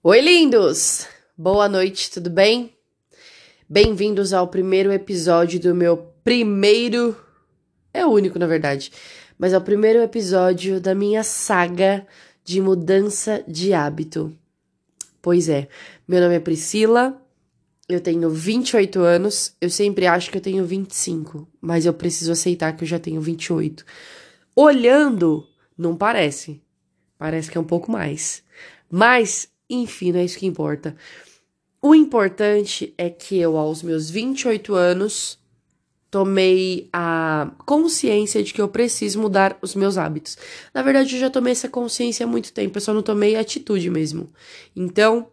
Oi, lindos! Boa noite, tudo bem? Bem-vindos ao primeiro episódio do meu primeiro. É o único, na verdade, mas é o primeiro episódio da minha saga de mudança de hábito. Pois é, meu nome é Priscila, eu tenho 28 anos, eu sempre acho que eu tenho 25, mas eu preciso aceitar que eu já tenho 28. Olhando, não parece. Parece que é um pouco mais. Mas enfim, não é isso que importa. O importante é que eu, aos meus 28 anos, tomei a consciência de que eu preciso mudar os meus hábitos. Na verdade, eu já tomei essa consciência há muito tempo, eu só não tomei atitude mesmo. Então,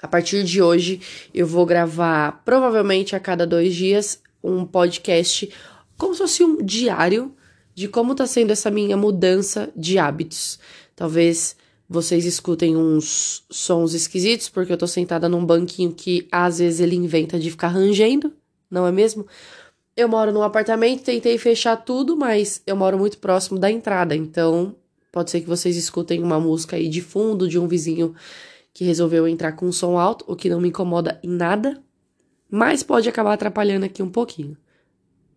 a partir de hoje, eu vou gravar provavelmente a cada dois dias um podcast, como se fosse um diário de como tá sendo essa minha mudança de hábitos. Talvez vocês escutem uns sons esquisitos, porque eu tô sentada num banquinho que às vezes ele inventa de ficar rangendo, não é mesmo? Eu moro num apartamento, tentei fechar tudo, mas eu moro muito próximo da entrada, então pode ser que vocês escutem uma música aí de fundo de um vizinho que resolveu entrar com um som alto, o que não me incomoda em nada, mas pode acabar atrapalhando aqui um pouquinho.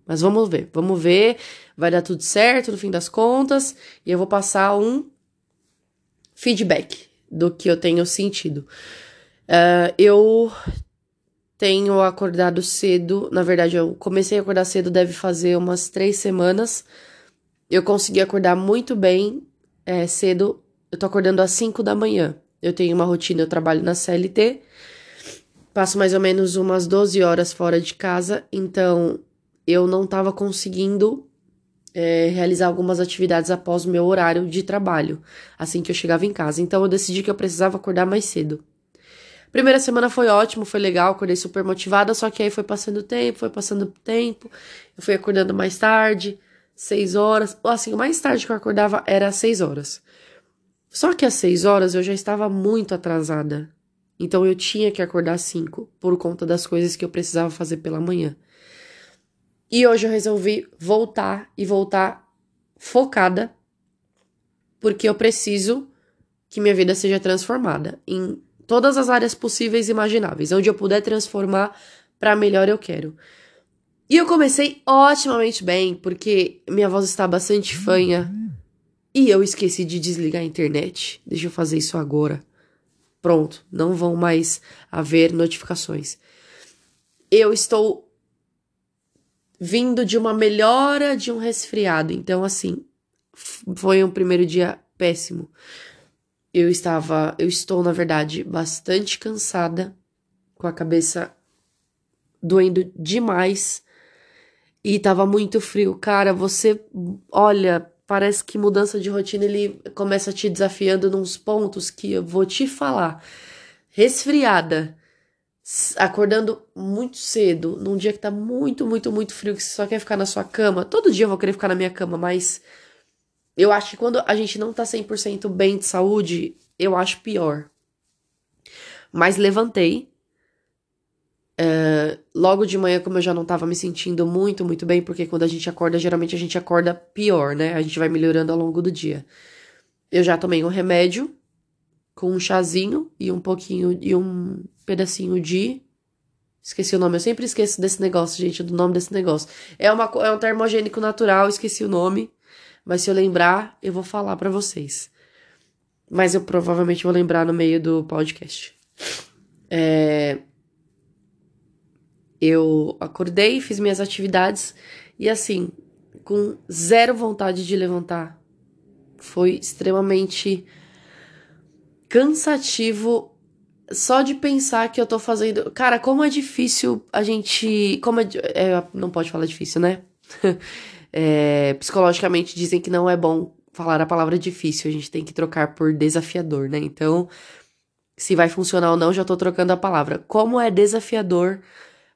Mas vamos ver, vamos ver, vai dar tudo certo no fim das contas, e eu vou passar um feedback do que eu tenho sentido. Uh, eu tenho acordado cedo, na verdade, eu comecei a acordar cedo, deve fazer umas três semanas. Eu consegui acordar muito bem é, cedo. Eu tô acordando às 5 da manhã. Eu tenho uma rotina, eu trabalho na CLT, passo mais ou menos umas 12 horas fora de casa, então eu não tava conseguindo é, realizar algumas atividades após o meu horário de trabalho, assim que eu chegava em casa. Então eu decidi que eu precisava acordar mais cedo. Primeira semana foi ótimo, foi legal, acordei super motivada, só que aí foi passando tempo, foi passando tempo, eu fui acordando mais tarde, seis horas, assim, o mais tarde que eu acordava era às seis horas. Só que às seis horas eu já estava muito atrasada, então eu tinha que acordar às cinco, por conta das coisas que eu precisava fazer pela manhã. E hoje eu resolvi voltar e voltar focada, porque eu preciso que minha vida seja transformada em todas as áreas possíveis e imagináveis. Onde eu puder transformar para melhor eu quero. E eu comecei otimamente bem, porque minha voz está bastante fanha. E eu esqueci de desligar a internet. Deixa eu fazer isso agora. Pronto, não vão mais haver notificações. Eu estou vindo de uma melhora de um resfriado. Então, assim, foi um primeiro dia péssimo. Eu estava, eu estou, na verdade, bastante cansada, com a cabeça doendo demais e tava muito frio. Cara, você olha, parece que mudança de rotina ele começa te desafiando nos pontos que eu vou te falar. Resfriada acordando muito cedo, num dia que tá muito, muito, muito frio, que você só quer ficar na sua cama. Todo dia eu vou querer ficar na minha cama, mas eu acho que quando a gente não tá 100% bem de saúde, eu acho pior. Mas levantei. Uh, logo de manhã, como eu já não tava me sentindo muito, muito bem, porque quando a gente acorda, geralmente a gente acorda pior, né? A gente vai melhorando ao longo do dia. Eu já tomei um remédio com um chazinho e um pouquinho e um pedacinho de. Esqueci o nome, eu sempre esqueço desse negócio, gente, do nome desse negócio. É, uma, é um termogênico natural, esqueci o nome, mas se eu lembrar, eu vou falar para vocês. Mas eu provavelmente vou lembrar no meio do podcast. É... Eu acordei, fiz minhas atividades e assim, com zero vontade de levantar. Foi extremamente cansativo só de pensar que eu tô fazendo. Cara, como é difícil a gente. Como é, é não pode falar difícil, né? é, psicologicamente dizem que não é bom falar a palavra difícil, a gente tem que trocar por desafiador, né? Então, se vai funcionar ou não, já tô trocando a palavra. Como é desafiador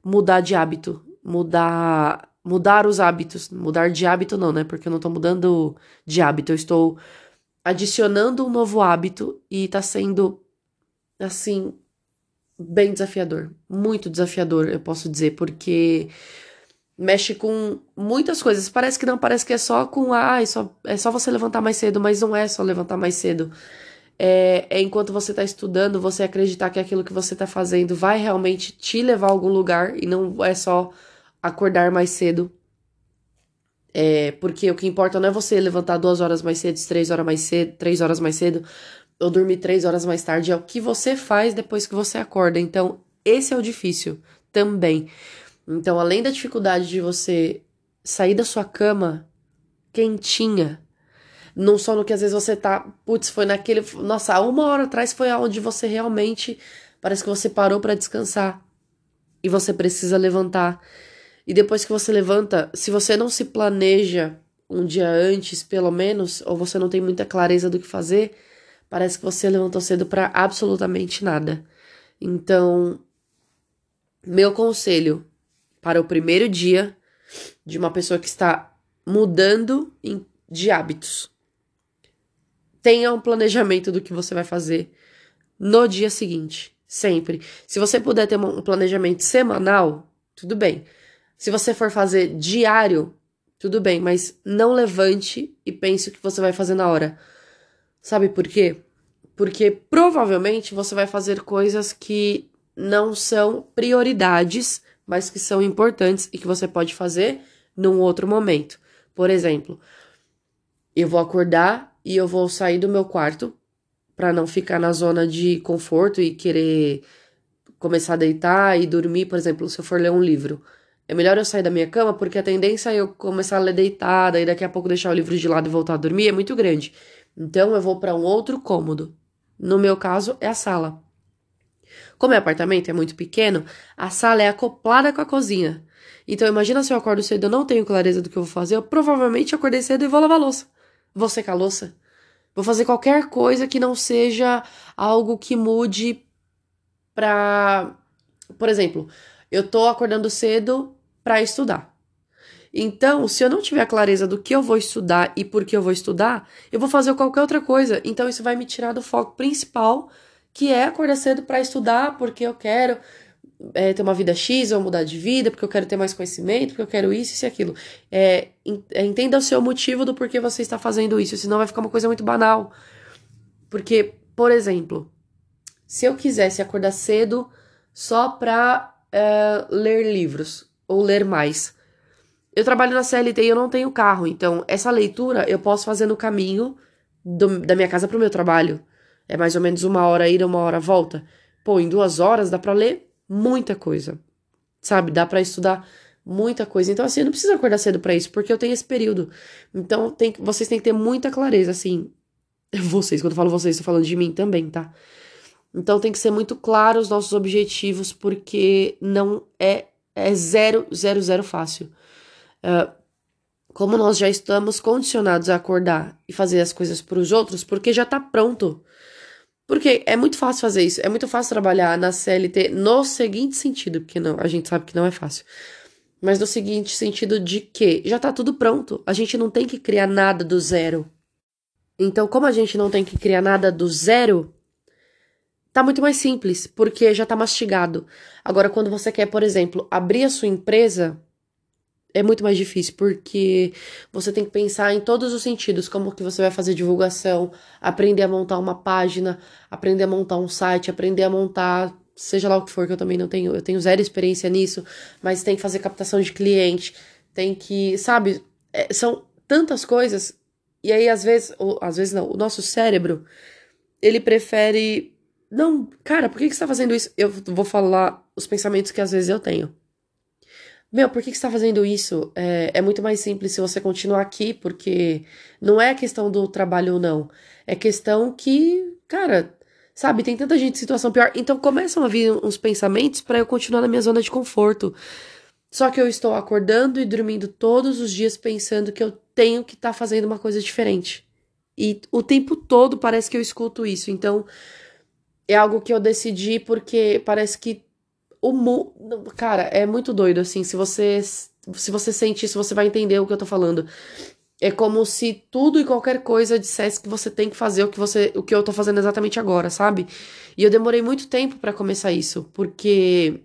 mudar de hábito, mudar mudar os hábitos, mudar de hábito não, né? Porque eu não tô mudando de hábito, eu estou adicionando um novo hábito e tá sendo assim bem desafiador, muito desafiador, eu posso dizer, porque mexe com muitas coisas. Parece que não, parece que é só com ah, é só, é só você levantar mais cedo, mas não é só levantar mais cedo. é, é enquanto você está estudando, você acreditar que aquilo que você está fazendo vai realmente te levar a algum lugar e não é só acordar mais cedo. É, porque o que importa não é você levantar duas horas mais cedo, três horas mais cedo, três horas mais cedo, ou dormir três horas mais tarde, é o que você faz depois que você acorda. Então, esse é o difícil também. Então, além da dificuldade de você sair da sua cama quentinha, não só no que às vezes você tá, putz, foi naquele, nossa, uma hora atrás foi onde você realmente parece que você parou para descansar e você precisa levantar. E depois que você levanta, se você não se planeja um dia antes, pelo menos, ou você não tem muita clareza do que fazer, parece que você levantou cedo para absolutamente nada. Então, meu conselho para o primeiro dia de uma pessoa que está mudando de hábitos tenha um planejamento do que você vai fazer no dia seguinte, sempre. Se você puder ter um planejamento semanal, tudo bem. Se você for fazer diário, tudo bem, mas não levante e pense o que você vai fazer na hora. Sabe por quê? Porque provavelmente você vai fazer coisas que não são prioridades, mas que são importantes e que você pode fazer num outro momento. Por exemplo, eu vou acordar e eu vou sair do meu quarto para não ficar na zona de conforto e querer começar a deitar e dormir, por exemplo, se eu for ler um livro. É melhor eu sair da minha cama porque a tendência é eu começar a ler deitada e daqui a pouco deixar o livro de lado e voltar a dormir é muito grande. Então eu vou para um outro cômodo. No meu caso é a sala. Como é apartamento, é muito pequeno, a sala é acoplada com a cozinha. Então imagina se eu acordo cedo e não tenho clareza do que eu vou fazer, eu provavelmente acordei cedo e vou lavar louça vou secar louça. Vou fazer qualquer coisa que não seja algo que mude pra. Por exemplo, eu tô acordando cedo para estudar. Então, se eu não tiver clareza do que eu vou estudar e por que eu vou estudar, eu vou fazer qualquer outra coisa. Então, isso vai me tirar do foco principal, que é acordar cedo para estudar, porque eu quero é, ter uma vida X ou mudar de vida, porque eu quero ter mais conhecimento, porque eu quero isso, e aquilo. É, é, entenda o seu motivo do porquê você está fazendo isso, senão vai ficar uma coisa muito banal. Porque, por exemplo, se eu quisesse acordar cedo só para é, ler livros ou ler mais, eu trabalho na CLT e eu não tenho carro, então essa leitura eu posso fazer no caminho do, da minha casa para o meu trabalho. É mais ou menos uma hora ida, uma hora volta. Pô, em duas horas dá para ler muita coisa. Sabe? Dá para estudar muita coisa. Então, assim, eu não preciso acordar cedo para isso, porque eu tenho esse período. Então, tem, vocês têm que ter muita clareza, assim. Vocês, quando eu falo vocês, estou falando de mim também, tá? Então, tem que ser muito claro os nossos objetivos, porque não é, é zero, zero, zero fácil. Uh, como nós já estamos condicionados a acordar e fazer as coisas para os outros, porque já tá pronto. Porque é muito fácil fazer isso, é muito fácil trabalhar na CLT no seguinte sentido, porque não, a gente sabe que não é fácil. Mas no seguinte sentido de que já tá tudo pronto, a gente não tem que criar nada do zero. Então, como a gente não tem que criar nada do zero, tá muito mais simples, porque já tá mastigado. Agora, quando você quer, por exemplo, abrir a sua empresa, é muito mais difícil, porque você tem que pensar em todos os sentidos, como que você vai fazer divulgação, aprender a montar uma página, aprender a montar um site, aprender a montar, seja lá o que for, que eu também não tenho, eu tenho zero experiência nisso, mas tem que fazer captação de cliente, tem que, sabe, é, são tantas coisas, e aí às vezes, ou às vezes não, o nosso cérebro, ele prefere, não, cara, por que, que você tá fazendo isso? Eu vou falar os pensamentos que às vezes eu tenho. Meu, por que, que você tá fazendo isso? É, é muito mais simples se você continuar aqui, porque não é questão do trabalho ou não. É questão que, cara, sabe, tem tanta gente em situação pior. Então começam a vir uns pensamentos para eu continuar na minha zona de conforto. Só que eu estou acordando e dormindo todos os dias pensando que eu tenho que estar tá fazendo uma coisa diferente. E o tempo todo parece que eu escuto isso. Então é algo que eu decidi porque parece que o mu... Cara, é muito doido, assim. Se você, se você sente isso, você vai entender o que eu tô falando. É como se tudo e qualquer coisa dissesse que você tem que fazer o que você, o que eu tô fazendo exatamente agora, sabe? E eu demorei muito tempo para começar isso, porque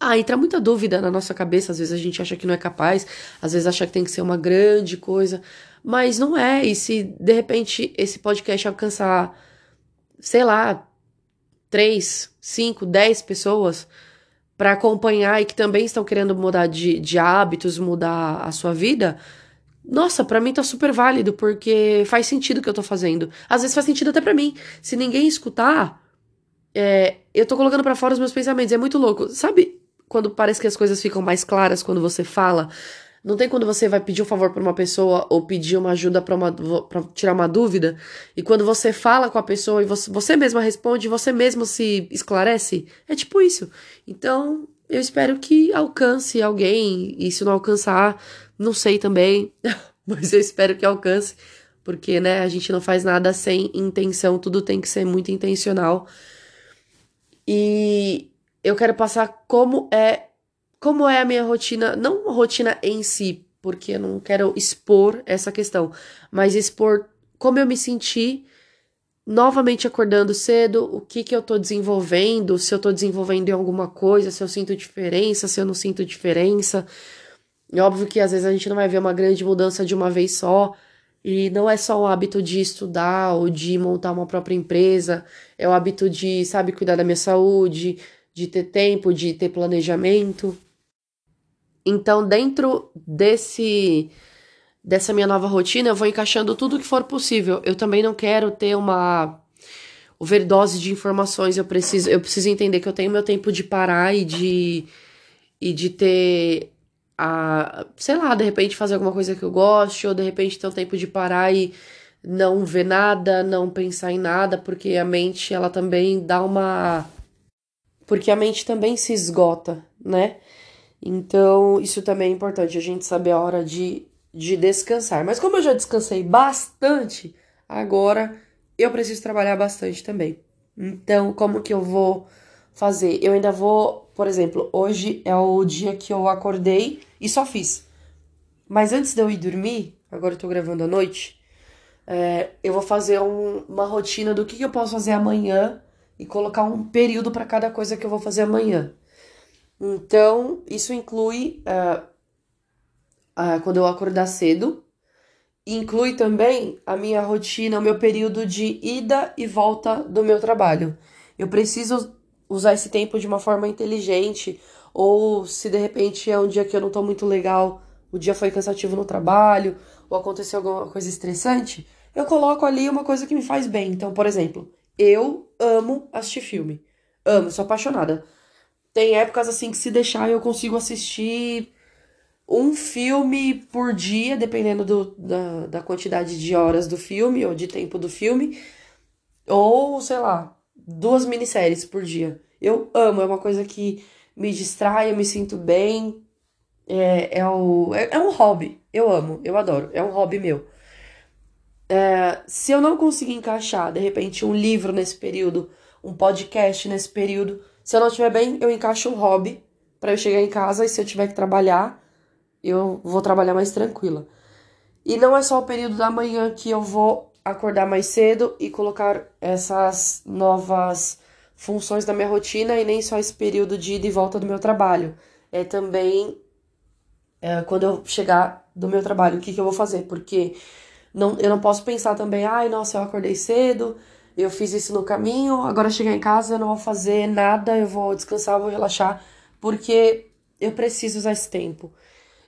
ah, entra muita dúvida na nossa cabeça, às vezes a gente acha que não é capaz, às vezes acha que tem que ser uma grande coisa, mas não é. E se de repente esse podcast alcançar sei lá, três, cinco, dez pessoas para acompanhar e que também estão querendo mudar de, de hábitos, mudar a sua vida, nossa, para mim tá super válido, porque faz sentido o que eu tô fazendo. Às vezes faz sentido até para mim. Se ninguém escutar, é, eu tô colocando para fora os meus pensamentos. É muito louco. Sabe quando parece que as coisas ficam mais claras quando você fala? Não tem quando você vai pedir um favor para uma pessoa ou pedir uma ajuda para tirar uma dúvida e quando você fala com a pessoa e você, você mesma responde, você mesmo se esclarece? É tipo isso. Então, eu espero que alcance alguém e se não alcançar, não sei também, mas eu espero que alcance, porque né, a gente não faz nada sem intenção, tudo tem que ser muito intencional. E eu quero passar como é como é a minha rotina, não rotina em si, porque eu não quero expor essa questão, mas expor como eu me senti novamente acordando cedo, o que que eu tô desenvolvendo, se eu tô desenvolvendo em alguma coisa, se eu sinto diferença, se eu não sinto diferença. É óbvio que às vezes a gente não vai ver uma grande mudança de uma vez só, e não é só o hábito de estudar ou de montar uma própria empresa, é o hábito de, sabe, cuidar da minha saúde, de ter tempo, de ter planejamento. Então, dentro desse dessa minha nova rotina, eu vou encaixando tudo que for possível. Eu também não quero ter uma overdose de informações. Eu preciso, eu preciso entender que eu tenho meu tempo de parar e de e de ter a, sei lá, de repente fazer alguma coisa que eu goste, ou de repente ter o tempo de parar e não ver nada, não pensar em nada, porque a mente ela também dá uma porque a mente também se esgota, né? Então, isso também é importante, a gente saber a hora de, de descansar. Mas como eu já descansei bastante, agora eu preciso trabalhar bastante também. Então, como que eu vou fazer? Eu ainda vou, por exemplo, hoje é o dia que eu acordei e só fiz. Mas antes de eu ir dormir, agora eu tô gravando à noite, é, eu vou fazer um, uma rotina do que, que eu posso fazer amanhã e colocar um período para cada coisa que eu vou fazer amanhã. Então, isso inclui uh, uh, quando eu acordar cedo, inclui também a minha rotina, o meu período de ida e volta do meu trabalho. Eu preciso usar esse tempo de uma forma inteligente, ou se de repente é um dia que eu não tô muito legal, o dia foi cansativo no trabalho, ou aconteceu alguma coisa estressante, eu coloco ali uma coisa que me faz bem. Então, por exemplo, eu amo assistir filme. Amo, sou apaixonada. Tem épocas assim que se deixar eu consigo assistir um filme por dia, dependendo do, da, da quantidade de horas do filme ou de tempo do filme. Ou, sei lá, duas minisséries por dia. Eu amo, é uma coisa que me distrai, eu me sinto bem. É, é, o, é, é um hobby. Eu amo, eu adoro. É um hobby meu. É, se eu não conseguir encaixar, de repente, um livro nesse período, um podcast nesse período, se eu não estiver bem, eu encaixo um hobby para eu chegar em casa e se eu tiver que trabalhar, eu vou trabalhar mais tranquila. E não é só o período da manhã que eu vou acordar mais cedo e colocar essas novas funções da minha rotina e nem só esse período de ida e volta do meu trabalho. É também é, quando eu chegar do meu trabalho, o que, que eu vou fazer? Porque não, eu não posso pensar também, ai, nossa, eu acordei cedo, eu fiz isso no caminho, agora chegar em casa eu não vou fazer nada, eu vou descansar, vou relaxar, porque eu preciso usar esse tempo.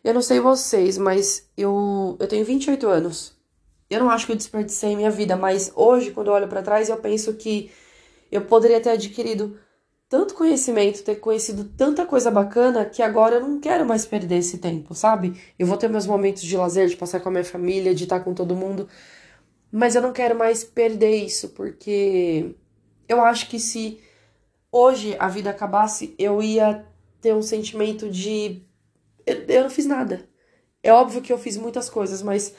Eu não sei vocês, mas eu, eu tenho 28 anos. Eu não acho que eu desperdicei minha vida, mas hoje, quando eu olho para trás, eu penso que eu poderia ter adquirido tanto conhecimento, ter conhecido tanta coisa bacana que agora eu não quero mais perder esse tempo, sabe? Eu vou ter meus momentos de lazer, de passar com a minha família, de estar com todo mundo, mas eu não quero mais perder isso, porque eu acho que se hoje a vida acabasse, eu ia ter um sentimento de. Eu, eu não fiz nada. É óbvio que eu fiz muitas coisas, mas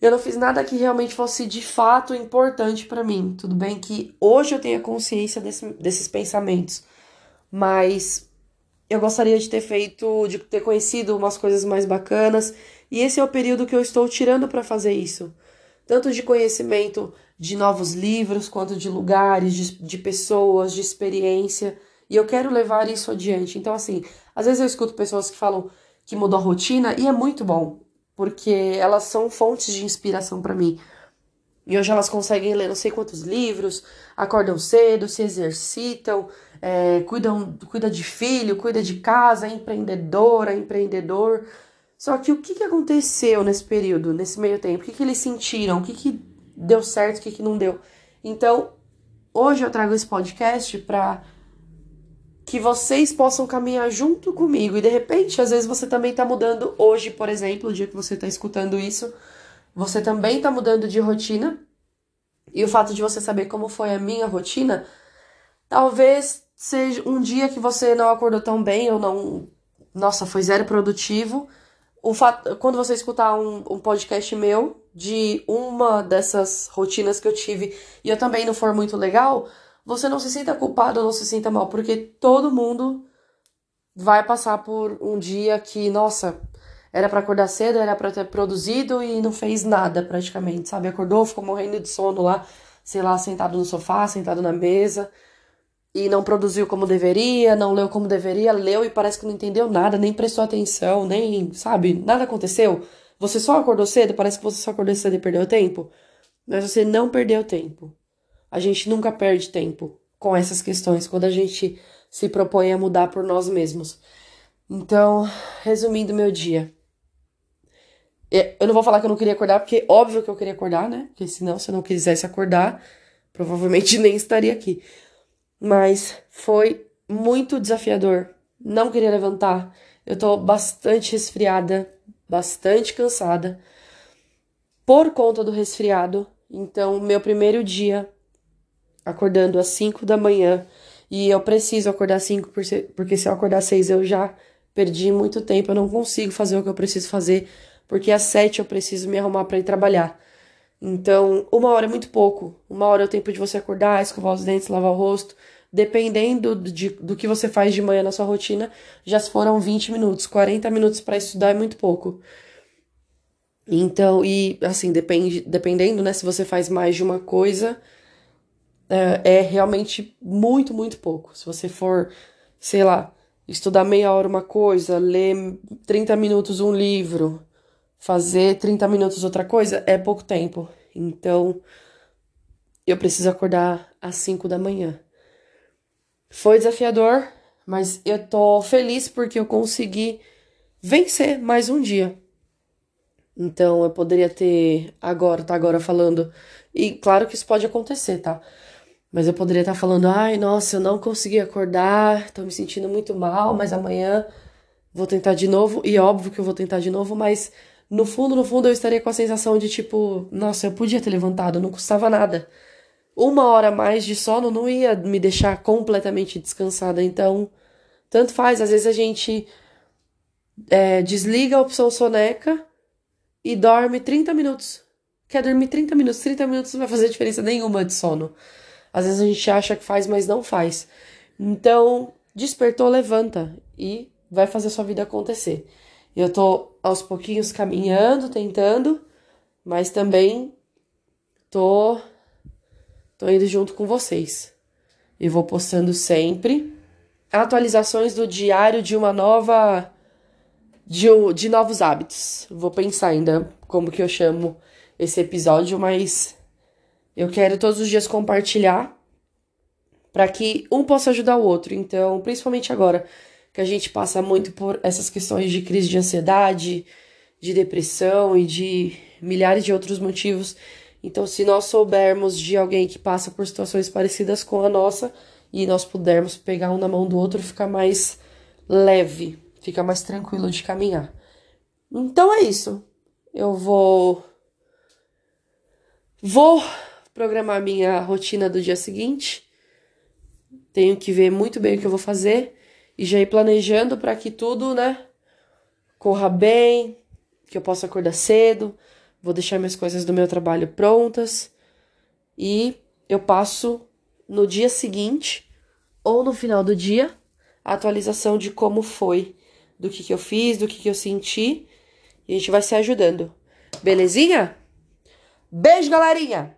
eu não fiz nada que realmente fosse de fato importante para mim. Tudo bem que hoje eu tenho consciência desse, desses pensamentos, mas eu gostaria de ter feito, de ter conhecido umas coisas mais bacanas, e esse é o período que eu estou tirando para fazer isso tanto de conhecimento de novos livros, quanto de lugares, de, de pessoas, de experiência. E eu quero levar isso adiante. Então, assim, às vezes eu escuto pessoas que falam que mudou a rotina e é muito bom, porque elas são fontes de inspiração para mim. E hoje elas conseguem ler não sei quantos livros, acordam cedo, se exercitam, é, cuidam, cuida de filho, cuida de casa, é empreendedora, empreendedor. Só que o que, que aconteceu nesse período, nesse meio tempo? O que, que eles sentiram? O que, que deu certo, o que, que não deu? Então, hoje eu trago esse podcast para que vocês possam caminhar junto comigo. E de repente, às vezes você também tá mudando hoje, por exemplo, o dia que você tá escutando isso, você também tá mudando de rotina. E o fato de você saber como foi a minha rotina, talvez seja um dia que você não acordou tão bem ou não, nossa, foi zero produtivo. O fato, quando você escutar um, um podcast meu de uma dessas rotinas que eu tive e eu também não for muito legal, você não se sinta culpado ou não se sinta mal, porque todo mundo vai passar por um dia que, nossa, era para acordar cedo, era para ter produzido e não fez nada praticamente, sabe? Acordou, ficou morrendo de sono lá, sei lá, sentado no sofá, sentado na mesa e não produziu como deveria, não leu como deveria, leu e parece que não entendeu nada, nem prestou atenção, nem, sabe, nada aconteceu. Você só acordou cedo, parece que você só acordou cedo e perdeu tempo, mas você não perdeu tempo. A gente nunca perde tempo com essas questões quando a gente se propõe a mudar por nós mesmos. Então, resumindo meu dia. Eu não vou falar que eu não queria acordar, porque óbvio que eu queria acordar, né? Porque senão, se eu não quisesse acordar, provavelmente nem estaria aqui. Mas foi muito desafiador. Não queria levantar. Eu tô bastante resfriada, bastante cansada por conta do resfriado. Então, meu primeiro dia acordando às 5 da manhã e eu preciso acordar às 5 porque se eu acordar às 6 eu já perdi muito tempo, eu não consigo fazer o que eu preciso fazer, porque às 7 eu preciso me arrumar para ir trabalhar. Então, uma hora é muito pouco. Uma hora é o tempo de você acordar, escovar os dentes, lavar o rosto. Dependendo de, do que você faz de manhã na sua rotina, já foram 20 minutos. 40 minutos para estudar é muito pouco. Então, e assim, depende, dependendo, né, se você faz mais de uma coisa, é, é realmente muito, muito pouco. Se você for, sei lá, estudar meia hora uma coisa, ler 30 minutos um livro, fazer 30 minutos outra coisa, é pouco tempo. Então, eu preciso acordar às 5 da manhã. Foi desafiador, mas eu tô feliz porque eu consegui vencer mais um dia. Então, eu poderia ter agora, tá agora falando, e claro que isso pode acontecer, tá? Mas eu poderia estar falando, ai, nossa, eu não consegui acordar, tô me sentindo muito mal, mas amanhã vou tentar de novo. E óbvio que eu vou tentar de novo, mas no fundo, no fundo, eu estaria com a sensação de tipo, nossa, eu podia ter levantado, não custava nada. Uma hora mais de sono não ia me deixar completamente descansada. Então, tanto faz. Às vezes a gente é, desliga a opção soneca e dorme 30 minutos. Quer dormir 30 minutos? 30 minutos não vai fazer diferença nenhuma de sono. Às vezes a gente acha que faz, mas não faz. Então, despertou, levanta e vai fazer a sua vida acontecer. Eu tô aos pouquinhos caminhando, tentando, mas também tô tô indo junto com vocês. E vou postando sempre atualizações do diário de uma nova de, de novos hábitos. Vou pensar ainda como que eu chamo esse episódio, mas eu quero todos os dias compartilhar para que um possa ajudar o outro. Então, principalmente agora que a gente passa muito por essas questões de crise de ansiedade, de depressão e de milhares de outros motivos. Então, se nós soubermos de alguém que passa por situações parecidas com a nossa e nós pudermos pegar um na mão do outro, fica mais leve, fica mais tranquilo de caminhar. Então é isso. Eu vou vou programar minha rotina do dia seguinte. Tenho que ver muito bem o que eu vou fazer e já ir planejando para que tudo, né, corra bem, que eu possa acordar cedo, vou deixar minhas coisas do meu trabalho prontas e eu passo no dia seguinte ou no final do dia a atualização de como foi, do que, que eu fiz, do que, que eu senti e a gente vai se ajudando. Belezinha? Beijo, galerinha!